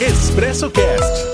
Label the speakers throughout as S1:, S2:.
S1: Expresso Cast.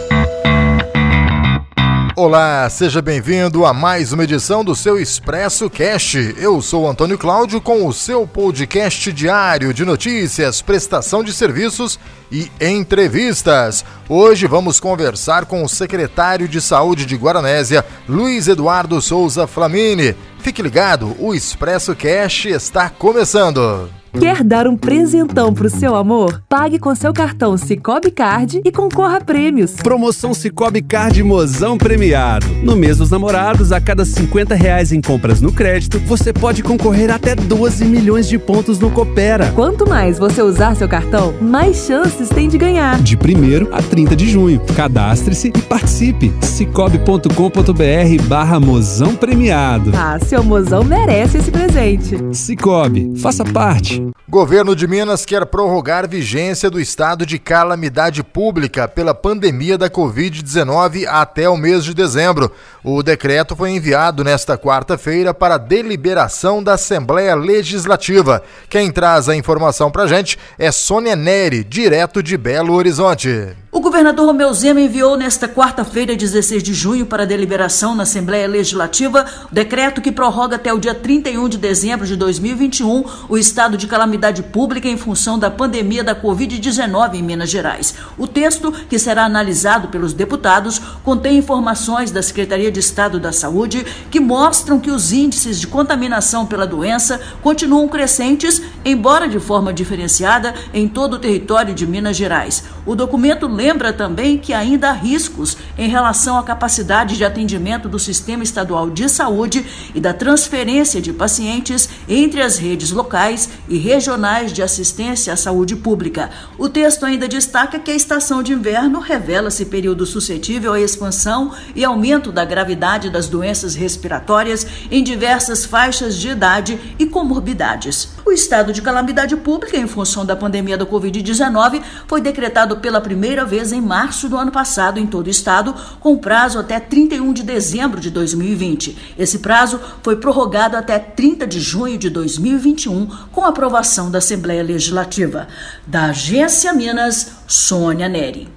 S2: Olá, seja bem-vindo a mais uma edição do seu Expresso Cast. Eu sou Antônio Cláudio com o seu podcast diário de notícias, prestação de serviços e entrevistas. Hoje vamos conversar com o secretário de Saúde de Guaranésia, Luiz Eduardo Souza Flamini. Fique ligado, o Expresso Cast está começando.
S3: Quer dar um presentão pro seu amor? Pague com seu cartão Cicobi Card e concorra a prêmios.
S4: Promoção Cicobi Card Mozão Premiado. No mês dos namorados, a cada 50 reais em compras no crédito, você pode concorrer até 12 milhões de pontos no Coopera.
S3: Quanto mais você usar seu cartão, mais chances tem de ganhar.
S4: De 1 a 30 de junho. Cadastre-se e participe. cicobi.com.br barra Mozão Premiado.
S3: Ah, seu mozão merece esse presente.
S4: Cicobi, faça parte.
S2: Governo de Minas quer prorrogar vigência do estado de calamidade pública pela pandemia da Covid-19 até o mês de dezembro. O decreto foi enviado nesta quarta-feira para deliberação da Assembleia Legislativa. Quem traz a informação para gente é Sônia Neri, direto de Belo Horizonte.
S5: O governador Romeu Zema enviou nesta quarta-feira, 16 de junho, para deliberação na Assembleia Legislativa o decreto que prorroga até o dia 31 de dezembro de 2021 o estado de calamidade pública em função da pandemia da Covid-19 em Minas Gerais. O texto, que será analisado pelos deputados, contém informações da Secretaria de Estado da Saúde que mostram que os índices de contaminação pela doença continuam crescentes, embora de forma diferenciada, em todo o território de Minas Gerais. O documento lembra também que ainda há riscos em relação à capacidade de atendimento do sistema estadual de saúde e da transferência de pacientes entre as redes locais e regionais de assistência à saúde pública. O texto ainda destaca que a estação de inverno revela-se período suscetível à expansão e aumento da gravidade das doenças respiratórias em diversas faixas de idade e comorbidades. O estado de calamidade pública em função da pandemia da Covid-19 foi decretado pela primeira vez em março do ano passado em todo o estado, com prazo até 31 de dezembro de 2020. Esse prazo foi prorrogado até 30 de junho de 2021, com aprovação da Assembleia Legislativa. Da Agência Minas, Sônia Neri.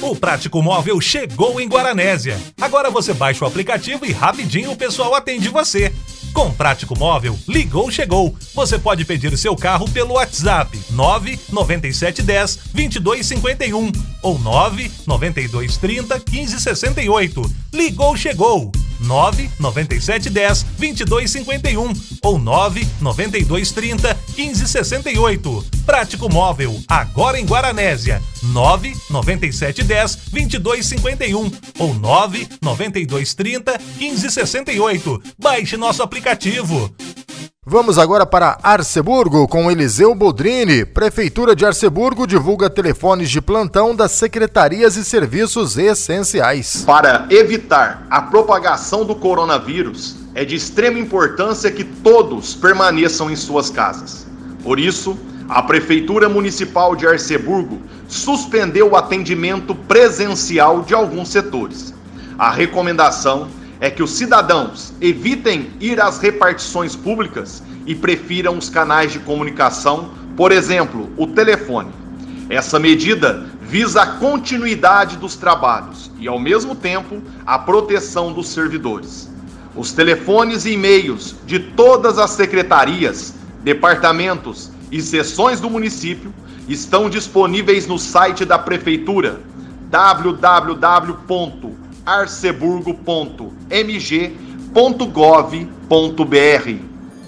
S1: O Prático Móvel chegou em Guaranésia. Agora você baixa o aplicativo e rapidinho o pessoal atende você. Com Prático Móvel, ligou, chegou. Você pode pedir seu carro pelo WhatsApp 99710 2251 ou 99230 1568. Ligou, chegou. 99710 2251 ou 99230 1568. Prático Móvel, agora em Guaranésia. 99710 2251 ou 99230 1568. Baixe nosso aplicativo.
S2: Vamos agora para Arceburgo com Eliseu Boldrini. Prefeitura de Arceburgo divulga telefones de plantão das secretarias e serviços essenciais.
S6: Para evitar a propagação do coronavírus, é de extrema importância que todos permaneçam em suas casas. Por isso, a Prefeitura Municipal de Arceburgo suspendeu o atendimento presencial de alguns setores. A recomendação é que os cidadãos evitem ir às repartições públicas e prefiram os canais de comunicação, por exemplo, o telefone. Essa medida visa a continuidade dos trabalhos e, ao mesmo tempo, a proteção dos servidores. Os telefones e e-mails de todas as secretarias, departamentos e seções do município estão disponíveis no site da Prefeitura www arceburgo.mg.gov.br.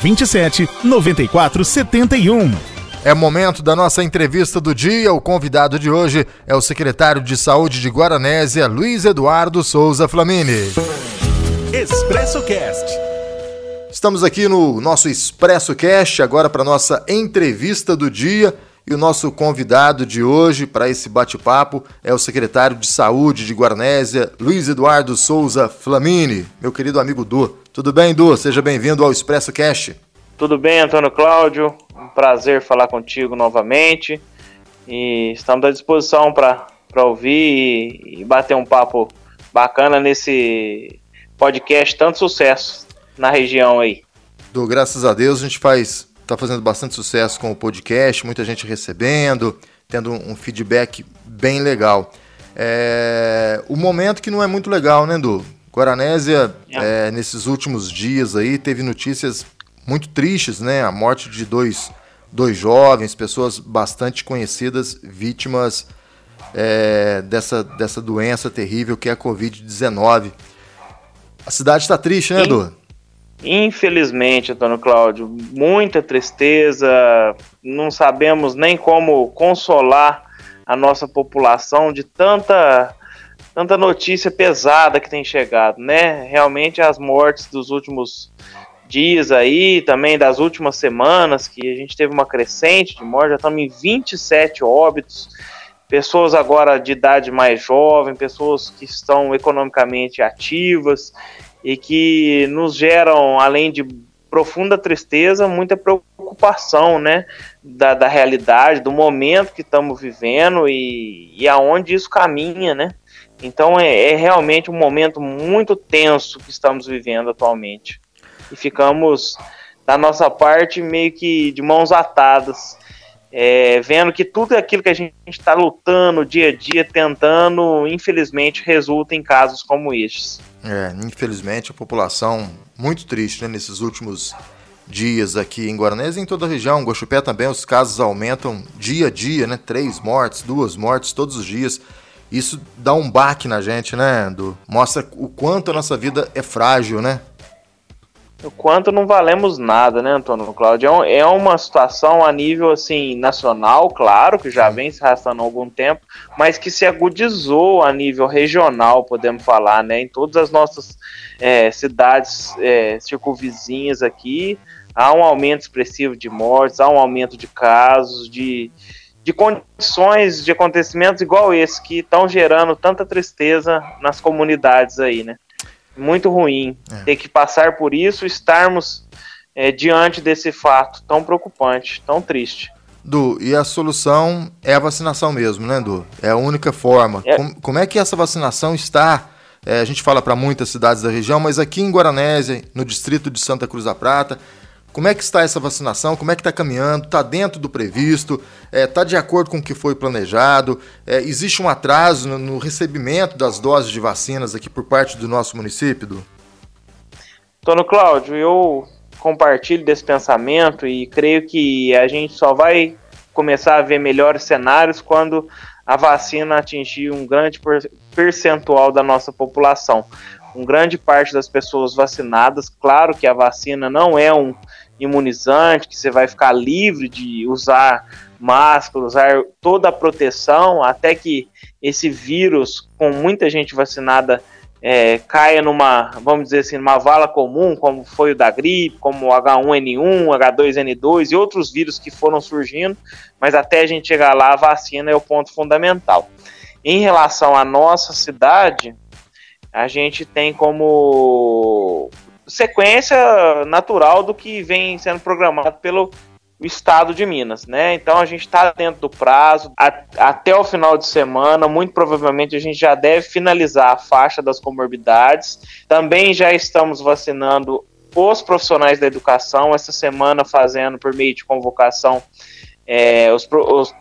S7: 27 94 71.
S2: É momento da nossa entrevista do dia. O convidado de hoje é o secretário de Saúde de Guaranésia, Luiz Eduardo Souza Flamini.
S1: Expresso Cast.
S2: Estamos aqui no nosso Expresso Cast, agora para nossa entrevista do dia. E o nosso convidado de hoje para esse bate-papo é o secretário de Saúde de Guarnésia, Luiz Eduardo Souza Flamini, meu querido amigo Du. Tudo bem, Du? Seja bem-vindo ao Expresso Cast.
S8: Tudo bem, Antônio Cláudio? Um prazer falar contigo novamente. E estamos à disposição para ouvir e, e bater um papo bacana nesse podcast. Tanto sucesso na região aí.
S2: Du, graças a Deus a gente faz está fazendo bastante sucesso com o podcast, muita gente recebendo, tendo um feedback bem legal. É, o momento que não é muito legal, né, Du? Guaranésia, é. É, nesses últimos dias aí, teve notícias muito tristes, né? A morte de dois, dois jovens, pessoas bastante conhecidas, vítimas é, dessa, dessa doença terrível que é a Covid-19. A cidade está triste, né, Du?
S8: Infelizmente, Antônio Cláudio, muita tristeza, não sabemos nem como consolar a nossa população de tanta tanta notícia pesada que tem chegado, né? Realmente as mortes dos últimos dias aí, também das últimas semanas, que a gente teve uma crescente de mortes, já estamos em 27 óbitos, pessoas agora de idade mais jovem, pessoas que estão economicamente ativas, e que nos geram, além de profunda tristeza, muita preocupação, né, da, da realidade, do momento que estamos vivendo e, e aonde isso caminha, né. Então é, é realmente um momento muito tenso que estamos vivendo atualmente. E ficamos, da nossa parte, meio que de mãos atadas, é, vendo que tudo aquilo que a gente está lutando dia a dia, tentando, infelizmente, resulta em casos como estes.
S2: É, infelizmente a população muito triste né, nesses últimos dias aqui em Guaranés e em toda a região. Guaxupé também os casos aumentam dia a dia, né? Três mortes, duas mortes todos os dias. Isso dá um baque na gente, né, Mostra o quanto a nossa vida é frágil, né?
S8: O quanto não valemos nada, né, Antônio Cláudio? É, é uma situação a nível assim nacional, claro, que já vem se arrastando há algum tempo, mas que se agudizou a nível regional, podemos falar, né? Em todas as nossas é, cidades é, circunvizinhas aqui, há um aumento expressivo de mortes, há um aumento de casos, de, de condições, de acontecimentos igual esse, que estão gerando tanta tristeza nas comunidades aí, né? Muito ruim é. ter que passar por isso, estarmos é, diante desse fato tão preocupante, tão triste.
S2: Du, e a solução é a vacinação mesmo, né, Du? É a única forma. É. Como, como é que essa vacinação está? É, a gente fala para muitas cidades da região, mas aqui em Guaranésia, no distrito de Santa Cruz da Prata, como é que está essa vacinação? Como é que está caminhando? Está dentro do previsto? Está é, tá de acordo com o que foi planejado? É, existe um atraso no, no, recebimento das doses de vacinas aqui por parte do nosso município? Do...
S8: Tono Cláudio, eu compartilho desse pensamento e creio que a gente só vai começar a ver melhores cenários quando a vacina atingir um grande percentual da nossa população. Um grande parte das pessoas vacinadas, claro que a vacina não é um imunizante, que você vai ficar livre de usar máscara, usar toda a proteção, até que esse vírus, com muita gente vacinada, é, caia numa, vamos dizer assim, numa vala comum, como foi o da gripe, como o H1N1, H2N2 e outros vírus que foram surgindo, mas até a gente chegar lá, a vacina é o ponto fundamental. Em relação à nossa cidade, a gente tem como sequência natural do que vem sendo programado pelo estado de Minas, né? Então a gente está dentro do prazo a, até o final de semana. Muito provavelmente a gente já deve finalizar a faixa das comorbidades. Também já estamos vacinando os profissionais da educação essa semana, fazendo por meio de convocação é, os, os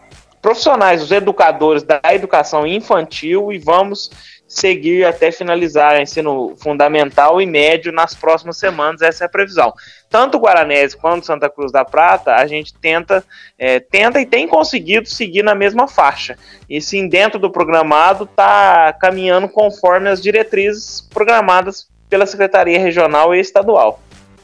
S8: profissionais, os educadores da educação infantil e vamos seguir até finalizar ensino fundamental e médio nas próximas semanas, essa é a previsão. Tanto Guaranese quanto Santa Cruz da Prata, a gente tenta, é, tenta e tem conseguido seguir na mesma faixa. E sim, dentro do programado, está caminhando conforme as diretrizes programadas pela Secretaria Regional e Estadual.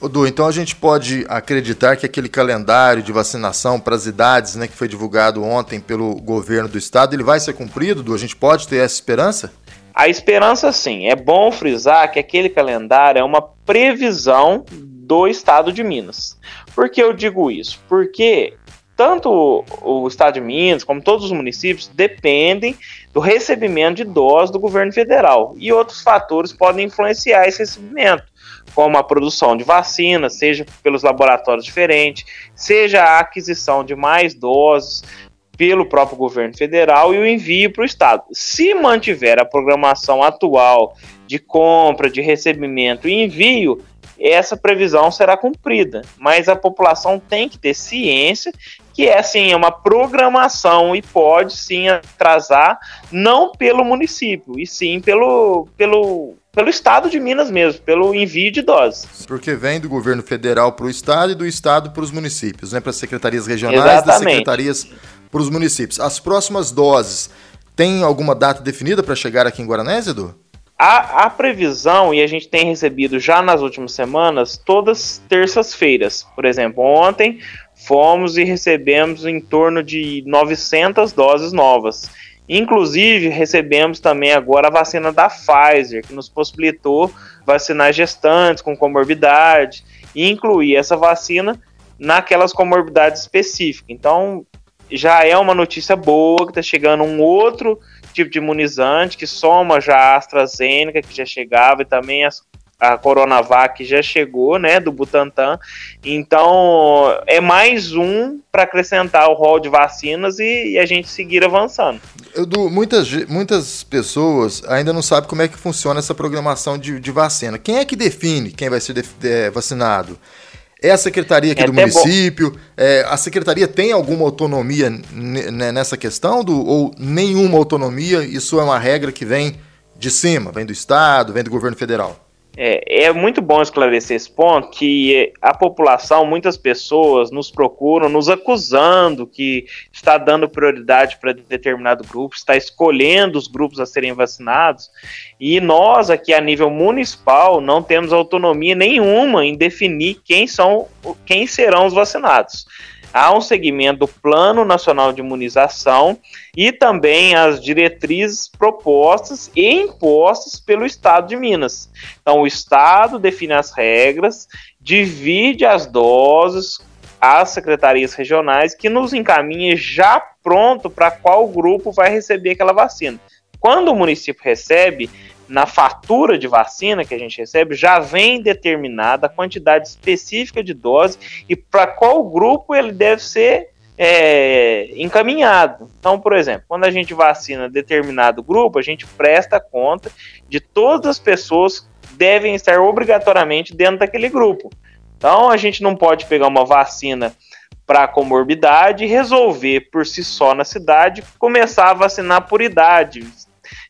S2: Du, então a gente pode acreditar que aquele calendário de vacinação para as idades, né, que foi divulgado ontem pelo governo do estado, ele vai ser cumprido, Du? A gente pode ter essa esperança?
S8: A esperança, sim. É bom frisar que aquele calendário é uma previsão do estado de Minas. Por que eu digo isso? Porque tanto o estado de Minas como todos os municípios dependem do recebimento de doses do governo federal e outros fatores podem influenciar esse recebimento, como a produção de vacinas, seja pelos laboratórios diferentes, seja a aquisição de mais doses pelo próprio governo federal e o envio para o estado. Se mantiver a programação atual de compra, de recebimento e envio, essa previsão será cumprida. Mas a população tem que ter ciência que é assim, é uma programação e pode sim atrasar, não pelo município, e sim pelo, pelo, pelo estado de Minas mesmo, pelo envio de doses.
S2: Porque vem do governo federal para o estado e do estado para os municípios, né? Para as secretarias regionais, Exatamente. das secretarias para os municípios. As próximas doses, tem alguma data definida para chegar aqui em Guaranés, Edu?
S8: A, a, previsão, e a gente tem recebido já nas últimas semanas, todas terças-feiras. Por exemplo, ontem fomos e recebemos em torno de 900 doses novas. Inclusive, recebemos também agora a vacina da Pfizer, que nos possibilitou vacinar gestantes com comorbidade e incluir essa vacina naquelas comorbidades específicas. Então, já é uma notícia boa que está chegando um outro tipo de imunizante que soma já a AstraZeneca, que já chegava, e também as, a Coronavac já chegou, né, do Butantan. Então, é mais um para acrescentar o rol de vacinas e, e, a gente seguir avançando.
S2: Edu, muitas, muitas pessoas ainda não sabem como é que funciona essa programação de, de vacina. Quem é que define quem vai ser de, de, vacinado? É a secretaria aqui é do município? É, a secretaria tem alguma autonomia nessa questão do, ou nenhuma autonomia? Isso é uma regra que vem de cima, vem do Estado, vem do governo federal?
S8: É, é, muito bom esclarecer esse ponto, que a população, muitas pessoas nos procuram, nos acusando que está dando prioridade para determinado grupo, está escolhendo os grupos a serem vacinados, e nós aqui a nível municipal não temos autonomia nenhuma em definir quem são, quem serão os vacinados há um segmento do Plano Nacional de Imunização e também as diretrizes propostas e impostas pelo Estado de Minas. Então, o Estado define as regras, divide as doses às secretarias regionais, que nos encaminha já pronto para qual grupo vai receber aquela vacina. Quando o município recebe, na fatura de vacina que a gente recebe, já vem determinada a quantidade específica de dose e para qual grupo ele deve ser é, encaminhado. Então, por exemplo, quando a gente vacina determinado grupo, a gente presta conta de todas as pessoas que devem estar obrigatoriamente dentro daquele grupo. Então, a gente não pode pegar uma vacina para comorbidade e resolver por si só na cidade começar a vacinar por idade,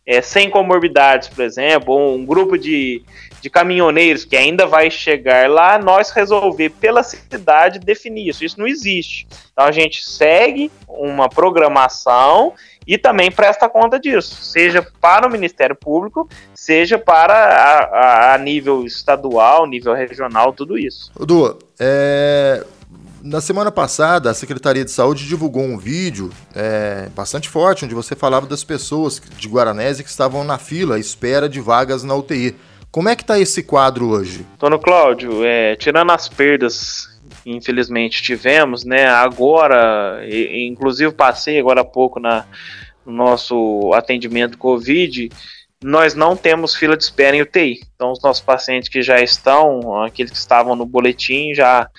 S8: é, sem comorbidades, por exemplo, ou um grupo de, de caminhoneiros que ainda vai chegar lá, nós resolver pela cidade definir isso. Isso não existe. Então a gente segue uma programação e também presta conta disso, seja para o Ministério Público, seja para a, a, a nível estadual, nível regional, tudo isso.
S2: Du, é, na semana passada, a Secretaria de Saúde divulgou um vídeo é, bastante forte, onde você falava das pessoas de Guaranese que estavam na fila à espera de vagas na UTI. Como é que está esse quadro hoje?
S8: Tono Cláudio, é, tirando as perdas infelizmente tivemos, né? Agora, inclusive passei agora há pouco na, no nosso atendimento Covid, nós não temos fila de espera em UTI. Então, os nossos pacientes que já estão, aqueles que estavam no boletim, já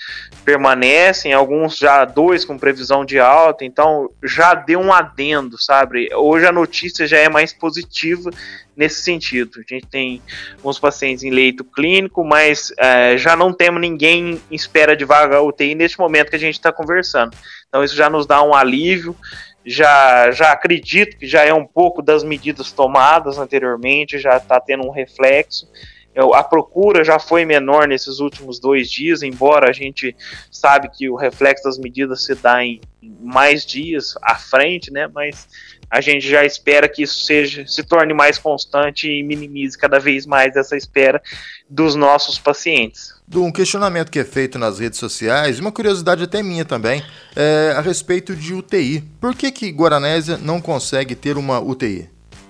S8: permanecem, alguns já dois com previsão de alta, então já deu um adendo, sabe? Hoje a notícia já é mais positiva nesse sentido. A gente tem alguns pacientes em leito clínico, mas é, já não temos ninguém em espera de vaga UTI neste momento que a gente está conversando. Então, isso já nos dá um alívio já, já acredito que já é um pouco das medidas tomadas anteriormente, já está tendo um reflexo. Eu, a procura já foi menor nesses últimos dois dias, embora a gente sabe que o reflexo das medidas se dá em mais dias à frente, né? Mas a gente já espera que isso seja se torne mais constante e minimize cada vez mais essa espera dos nossos pacientes.
S2: Um questionamento que é feito nas redes sociais, uma curiosidade até minha também, é a respeito de UTI. Por que que Guaranésia não consegue ter uma UTI?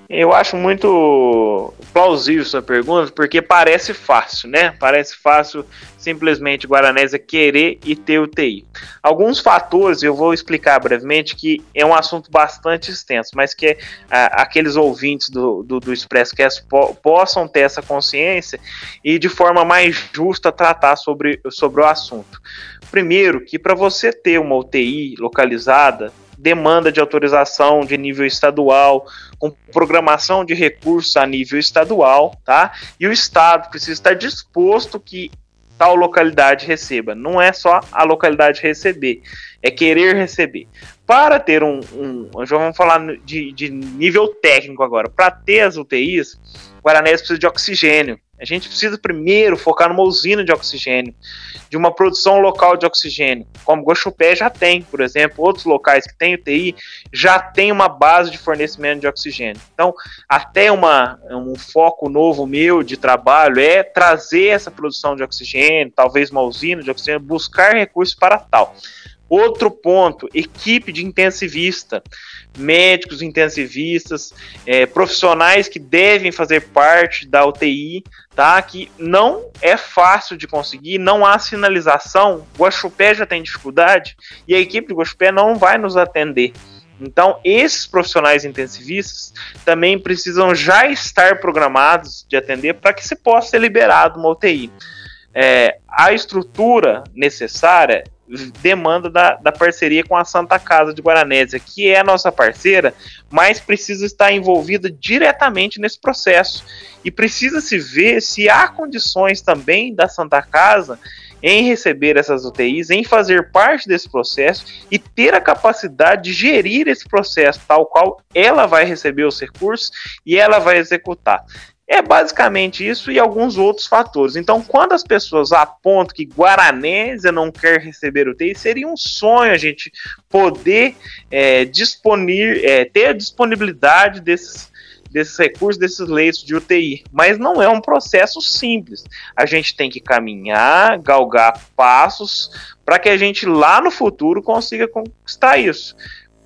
S8: Eu acho muito plausível sua pergunta, porque parece fácil, né? Parece fácil simplesmente Guaranésia querer e ter UTI. Alguns fatores, eu vou explicar brevemente, que é um assunto bastante extenso, mas que ah, aqueles ouvintes do, do, do ExpressCast po possam ter essa consciência e de forma mais justa tratar sobre, sobre o assunto. Primeiro, que para você ter uma UTI localizada, demanda de autorização de nível estadual, com programação de recursos a nível estadual, tá? E o Estado precisa estar disposto que tal localidade receba. Não é só a localidade receber, é querer receber. Para ter um. um já vamos falar de, de nível técnico agora. Para ter as UTIs, Guaranés precisa de oxigênio. A gente precisa primeiro focar numa usina de oxigênio, de uma produção local de oxigênio, como Guaxupé já tem, por exemplo, outros locais que têm UTI já tem uma base de fornecimento de oxigênio. Então, até uma, um foco novo meu de trabalho é trazer essa produção de oxigênio, talvez uma usina de oxigênio, buscar recursos para tal. Outro ponto, equipe de intensivista, médicos intensivistas, é, profissionais que devem fazer parte da UTI, tá? Que não é fácil de conseguir, não há sinalização. Guaxupé já tem dificuldade e a equipe de Guaxupé não vai nos atender. Então, esses profissionais intensivistas também precisam já estar programados de atender para que se possa ser liberado uma UTI. É, a estrutura necessária demanda da, da parceria com a Santa Casa de Guaranésia, que é a nossa parceira, mas precisa estar envolvida diretamente nesse processo. E precisa se ver se há condições também da Santa Casa em receber essas UTIs, em fazer parte desse processo e ter a capacidade de gerir esse processo, tal qual ela vai receber os recursos e ela vai executar. É basicamente isso e alguns outros fatores. Então, quando as pessoas apontam que Guaranésia não quer receber UTI, seria um sonho a gente poder é, é, ter a disponibilidade desses, desses recursos, desses leitos de UTI. Mas não é um processo simples. A gente tem que caminhar, galgar passos para que a gente lá no futuro consiga conquistar isso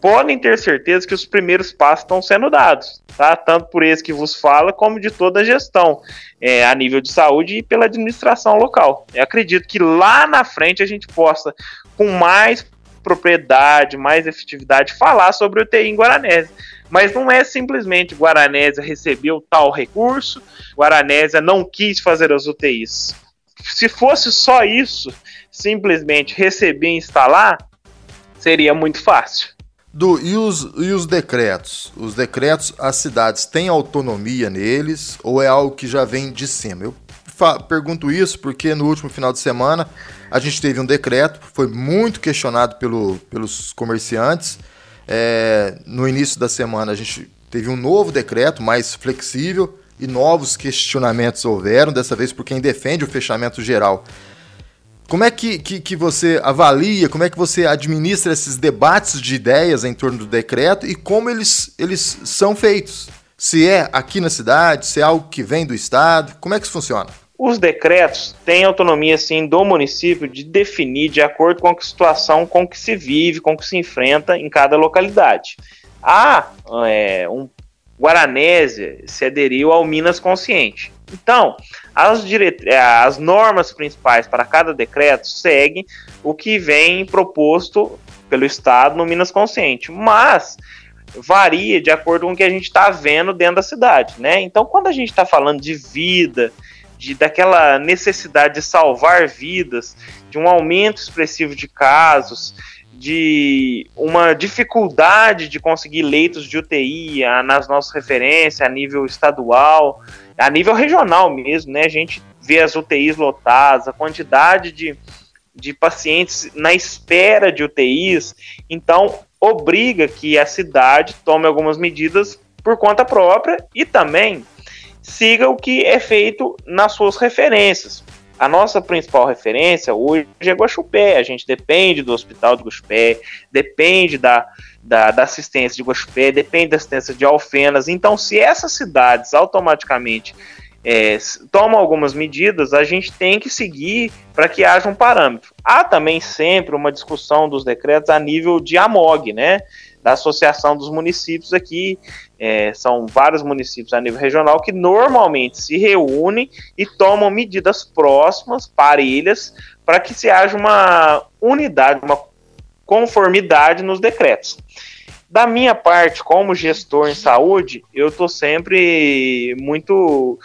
S8: podem ter certeza que os primeiros passos estão sendo dados, tá? Tanto por esse que vos fala, como de toda a gestão, é, a nível de saúde e pela administração local. Eu acredito que lá na frente a gente possa, com mais propriedade, mais efetividade, falar sobre o TI em Guaranésia. Mas não é simplesmente Guaranésia recebeu tal recurso, Guaranésia não quis fazer as UTIs. Se fosse só isso, simplesmente receber e instalar, seria muito fácil.
S2: Do, e, os, e os decretos? Os decretos, as cidades têm autonomia neles ou é algo que já vem de cima? Eu pergunto isso porque no último final de semana a gente teve um decreto, foi muito questionado pelo, pelos comerciantes. É, no início da semana a gente teve um novo decreto mais flexível e novos questionamentos houveram, dessa vez por quem defende o fechamento geral como é que, que, que, você avalia, como é que você administra esses debates de ideias em torno do decreto e como eles, eles são feitos? Se é aqui na cidade, se é algo que vem do Estado, como é que isso funciona?
S8: Os decretos têm autonomia, sim, do município de definir de acordo com a situação com que se vive, com que se enfrenta em cada localidade. Há é, um Guaranésia se aderiu ao Minas Consciente. Então, as, é, as normas principais para cada decreto seguem o que vem proposto pelo Estado no Minas Consciente, mas varia de acordo com o que a gente está vendo dentro da cidade, né? Então, quando a gente está falando de vida, de daquela necessidade de salvar vidas, de um aumento expressivo de casos, de uma dificuldade de conseguir leitos de UTI a, nas nossas referências a nível estadual, a nível regional mesmo, né? A gente vê as UTIs lotadas, a quantidade de, de pacientes na espera de UTIs, então obriga que a cidade tome algumas medidas por conta própria e também siga o que é feito nas suas referências a nossa principal referência hoje é Guaxupé. A gente depende do hospital de Guaxupé, depende da, da, da, assistência de Guaxupé, depende da assistência de Alfenas. Então, se essas cidades automaticamente é, tomam algumas medidas, a gente tem que seguir para que haja um parâmetro. Há também sempre uma discussão dos decretos a nível de AMOG, né? Da Associação dos Municípios aqui. É, são vários municípios a nível regional que normalmente se reúnem e tomam medidas próximas, parelhas, para que se haja uma unidade, uma conformidade nos decretos. Da minha parte, como gestor em saúde, eu estou sempre muito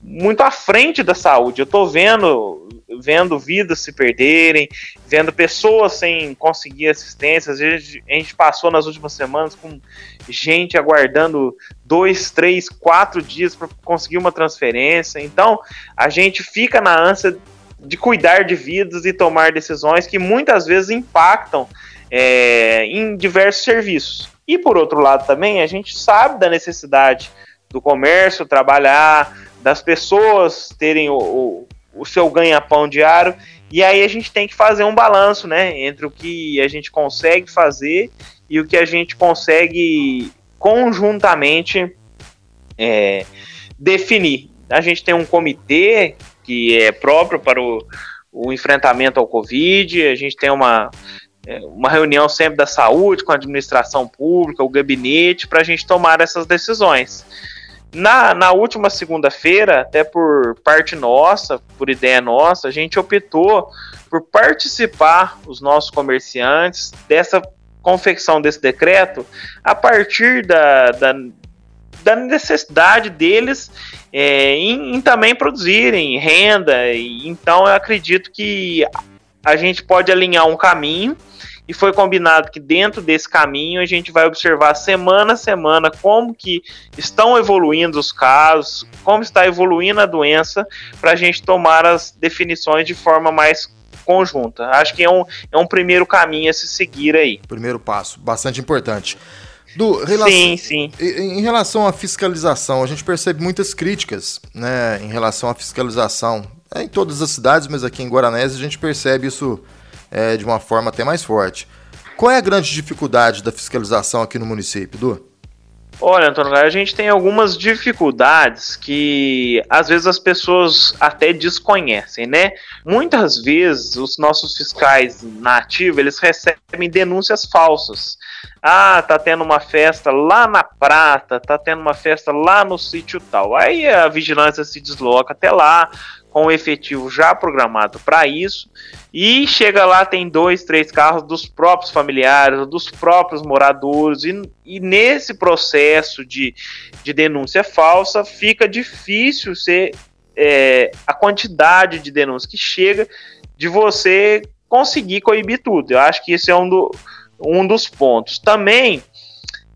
S8: muito à frente da saúde. Eu estou vendo vendo vidas se perderem, vendo pessoas sem conseguir assistência. Às vezes a gente passou nas últimas semanas com gente aguardando dois, três, quatro dias para conseguir uma transferência. Então a gente fica na ânsia de cuidar de vidas e tomar decisões que muitas vezes impactam é, em diversos serviços. E por outro lado também a gente sabe da necessidade do comércio trabalhar, das pessoas terem o, o, o seu ganha-pão diário, e aí a gente tem que fazer um balanço, né, entre o que a gente consegue fazer e o que a gente consegue conjuntamente é, definir. A gente tem um comitê que é próprio para o, o enfrentamento ao Covid, a gente tem uma, é, uma reunião sempre da saúde com a administração pública, o gabinete, para a gente tomar essas decisões. Na, na última segunda-feira, até por parte nossa, por ideia nossa, a gente optou por participar, os nossos comerciantes, dessa confecção desse decreto a partir da, da, da necessidade deles é, em, em, também produzirem renda. E, então eu acredito que a gente pode alinhar um caminho e foi combinado que dentro desse caminho a gente vai observar semana a semana como que estão evoluindo os casos, como está evoluindo a doença, para a gente tomar as definições de forma mais conjunta. Acho que é um, é um primeiro caminho a se seguir aí.
S2: Primeiro passo, bastante importante. Do, relação, sim, sim. Em relação à fiscalização, a gente percebe muitas críticas né, em relação à fiscalização. É em todas as cidades, mas aqui em Guaranés a gente percebe isso é, de uma forma até mais forte. Qual é a grande dificuldade da fiscalização aqui no município, Du?
S8: Olha, Antônio, a gente tem algumas dificuldades que às vezes as pessoas até desconhecem, né? Muitas vezes os nossos fiscais na ativa, eles recebem denúncias falsas. Ah, tá tendo uma festa lá na Prata, tá tendo uma festa lá no sítio tal. Aí a vigilância se desloca até lá, com o efetivo já programado para isso, e chega lá, tem dois, três carros dos próprios familiares, dos próprios moradores, e, e nesse processo de, de denúncia falsa fica difícil ser é, a quantidade de denúncias que chega de você conseguir coibir tudo. Eu acho que esse é um, do, um dos pontos. Também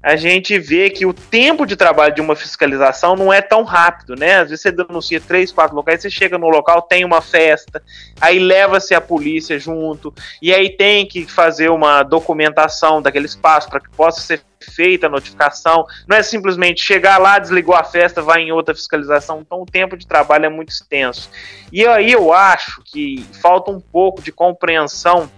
S8: a gente vê que o tempo de trabalho de uma fiscalização não é tão rápido, né? Às vezes você denuncia três, quatro locais, você chega no local, tem uma festa, aí leva-se a polícia junto, e aí tem que fazer uma documentação daquele espaço para que possa ser feita a notificação. Não é simplesmente chegar lá, desligou a festa, vai em outra fiscalização. Então o tempo de trabalho é muito extenso. E aí eu acho que falta um pouco de compreensão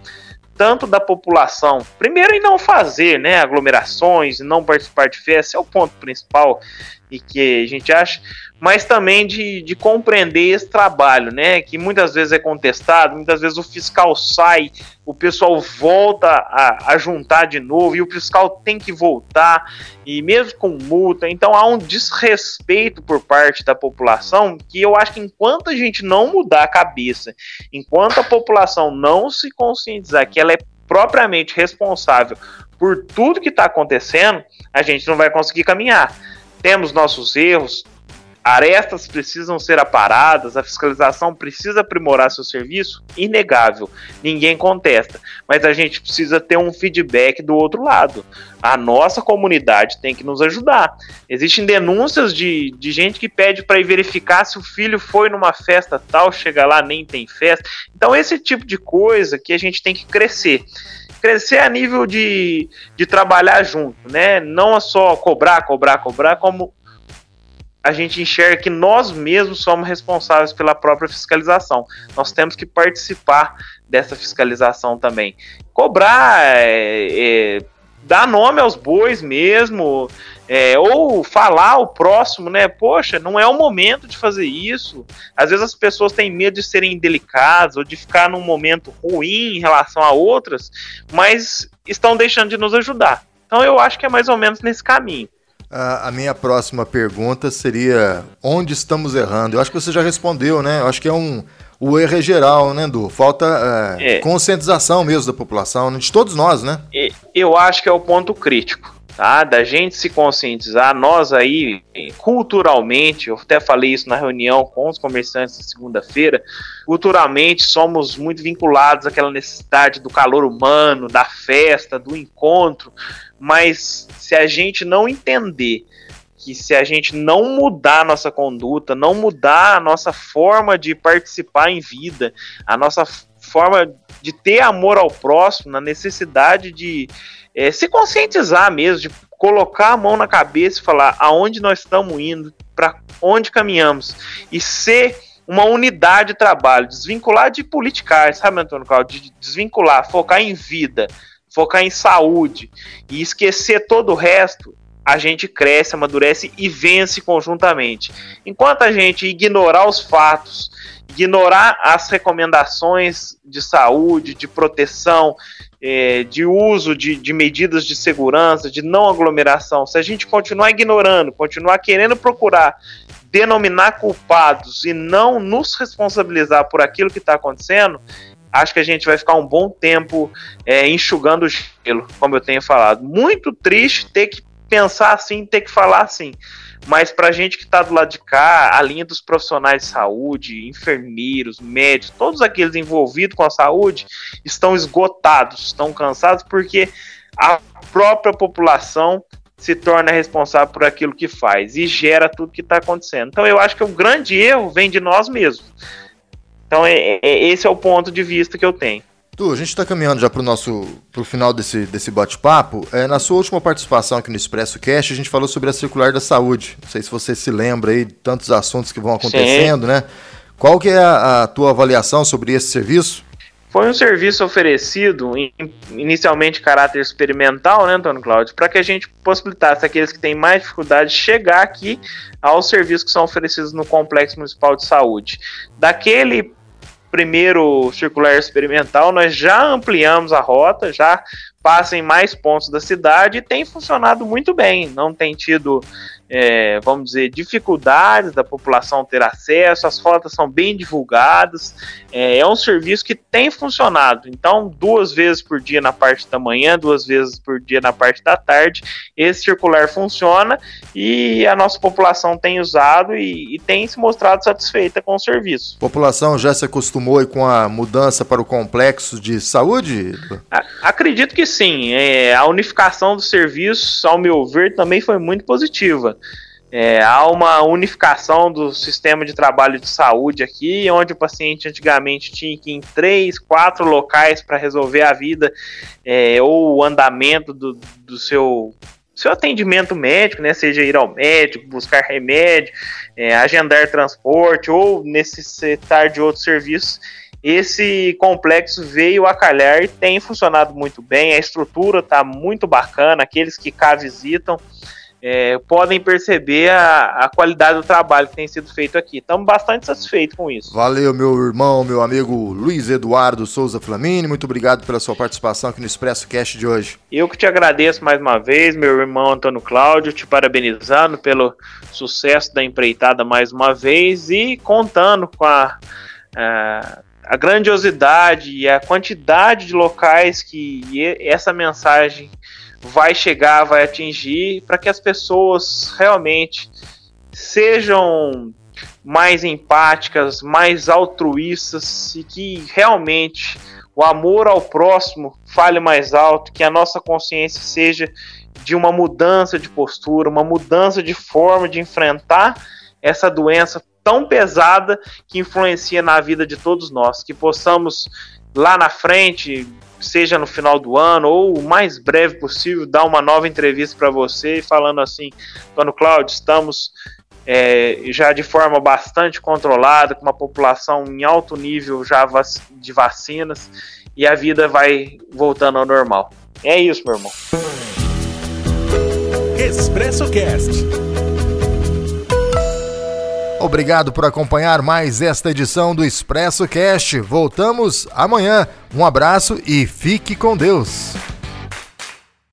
S8: tanto da população. Primeiro, em não fazer né, aglomerações, não participar de festas, é o ponto principal e que a gente acha, mas também de, de compreender esse trabalho, né? Que muitas vezes é contestado, muitas vezes o fiscal sai, o pessoal volta a, a juntar de novo e o fiscal tem que voltar, e mesmo com multa, então há um desrespeito por parte da população que eu acho que enquanto a gente não mudar a cabeça, enquanto a população não se conscientizar que ela é propriamente responsável por tudo que está acontecendo, a gente não vai conseguir caminhar temos nossos erros, arestas precisam ser aparadas, a fiscalização precisa aprimorar seu serviço, inegável, ninguém contesta. Mas a gente precisa ter um feedback do outro lado. A nossa comunidade tem que nos ajudar. Existem denúncias de, de gente que pede para ir verificar se o filho foi numa festa tal, chega lá, nem tem festa. Então, esse tipo de coisa que a gente tem que crescer crescer a nível de, de trabalhar junto, né? Não é só cobrar, cobrar, cobrar, como a gente enxerga que nós mesmos somos responsáveis pela própria fiscalização. Nós temos que participar dessa fiscalização também. Cobrar, é, é, dar nome aos bois mesmo, é, ou falar ao próximo, né? Poxa, não é o momento de fazer isso. Às vezes as pessoas têm medo de serem delicadas ou de ficar num momento ruim em relação a outras, mas estão deixando de nos ajudar. Então eu acho que é mais ou menos nesse caminho.
S2: A minha próxima pergunta seria: onde estamos errando? Eu acho que você já respondeu, né? Eu acho que é um. O erro é geral, né, Du? Falta é, é. conscientização mesmo da população, né? de todos nós, né?
S8: Eu acho que é o ponto crítico tá? Da gente se conscientizar, nós aí, culturalmente, eu até falei isso na reunião com os comerciantes na segunda-feira, culturalmente somos muito vinculados àquela necessidade do calor humano, da festa, do encontro, mas se a gente não entender que se a gente não mudar a nossa conduta, não mudar a nossa forma de participar em vida, a nossa forma de ter amor ao próximo, na necessidade de é, se conscientizar mesmo, de colocar a mão na cabeça e falar aonde nós estamos indo, para onde caminhamos, e ser uma unidade de trabalho, desvincular de politicais, sabe, Antônio Claudio? De desvincular, focar em vida, focar em saúde e esquecer todo o resto, a gente cresce, amadurece e vence conjuntamente. Enquanto a gente ignorar os fatos, ignorar as recomendações de saúde, de proteção, é, de uso de, de, medidas de segurança, de não aglomeração, se a gente continuar ignorando, continuar querendo procurar denominar culpados e não nos responsabilizar por aquilo que está acontecendo, acho que a gente vai ficar um bom tempo é, enxugando o gelo, como eu tenho falado. Muito triste ter que pensar assim, ter que falar assim. Mas para gente que está do lado de cá, a linha dos profissionais de saúde, enfermeiros, médicos, todos aqueles envolvidos com a saúde estão esgotados, estão cansados porque a própria população se torna responsável por aquilo que faz e gera tudo que está acontecendo. Então eu acho que o grande erro vem de nós mesmos. Então é, é, esse é o ponto de vista que eu tenho.
S2: Tu, a gente está caminhando já para o nosso pro final desse, desse bate-papo. É, na sua última participação aqui no Expresso Cast, a gente falou sobre a circular da saúde. Não sei se você se lembra aí de tantos assuntos que vão acontecendo, Sim. né? Qual que é a, a tua avaliação sobre esse serviço?
S8: Foi um serviço oferecido, inicialmente caráter experimental, né, Antônio Cláudio, para que a gente possibilitasse aqueles que têm mais dificuldade chegar aqui aos serviços que são oferecidos no Complexo Municipal de Saúde. Daquele primeiro circular experimental, nós já ampliamos a rota, já passa em mais pontos da cidade e tem funcionado muito bem. Não tem tido é, vamos dizer, dificuldades da população ter acesso, as rotas são bem divulgadas, é, é, um serviço que tem funcionado. Então, duas vezes por dia na parte da manhã, duas vezes por dia na parte da tarde, esse circular funciona e a nossa população tem usado e, e tem se mostrado satisfeita com o serviço.
S2: A população já se acostumou com a mudança para o complexo de saúde?
S8: acredito que sim. É, a unificação dos serviços, ao meu ver, também foi muito positiva. É, há uma unificação do sistema de trabalho de saúde aqui, onde o paciente antigamente tinha que ir em três, quatro locais para resolver a vida é, ou o andamento do, do seu, seu atendimento médico, né, seja ir ao médico, buscar remédio, é, agendar transporte ou necessitar de outros serviços. Esse complexo veio a calhar e tem funcionado muito bem, a estrutura está muito bacana, aqueles que cá visitam é, podem perceber a, a, qualidade do trabalho que tem sido feito aqui. Estamos bastante satisfeitos com isso.
S2: Valeu, meu irmão, meu amigo Luiz Eduardo Souza Flamini. Muito obrigado pela sua participação aqui no Expresso Cast de hoje.
S8: Eu que te agradeço mais uma vez, meu irmão Antônio Cláudio, te parabenizando pelo sucesso da empreitada mais uma vez e contando com a, a, a grandiosidade e a quantidade de locais que essa mensagem vai chegar, vai atingir, para que as pessoas realmente sejam mais empáticas, mais altruístas e que realmente o amor ao próximo fale mais alto, que a nossa consciência seja de uma mudança de postura, uma mudança de forma de enfrentar essa doença tão pesada que influencia na vida de todos nós, que possamos lá na frente seja no final do ano ou o mais breve possível, dar uma nova entrevista para você falando assim, Antônio Cláudio, estamos é, já de forma bastante controlada, com uma população em alto nível já de vacinas e a vida vai voltando ao normal. É isso, meu irmão.
S2: Expresso Cast. Obrigado por acompanhar mais esta edição do Expresso Cast. Voltamos amanhã. Um abraço e fique com Deus.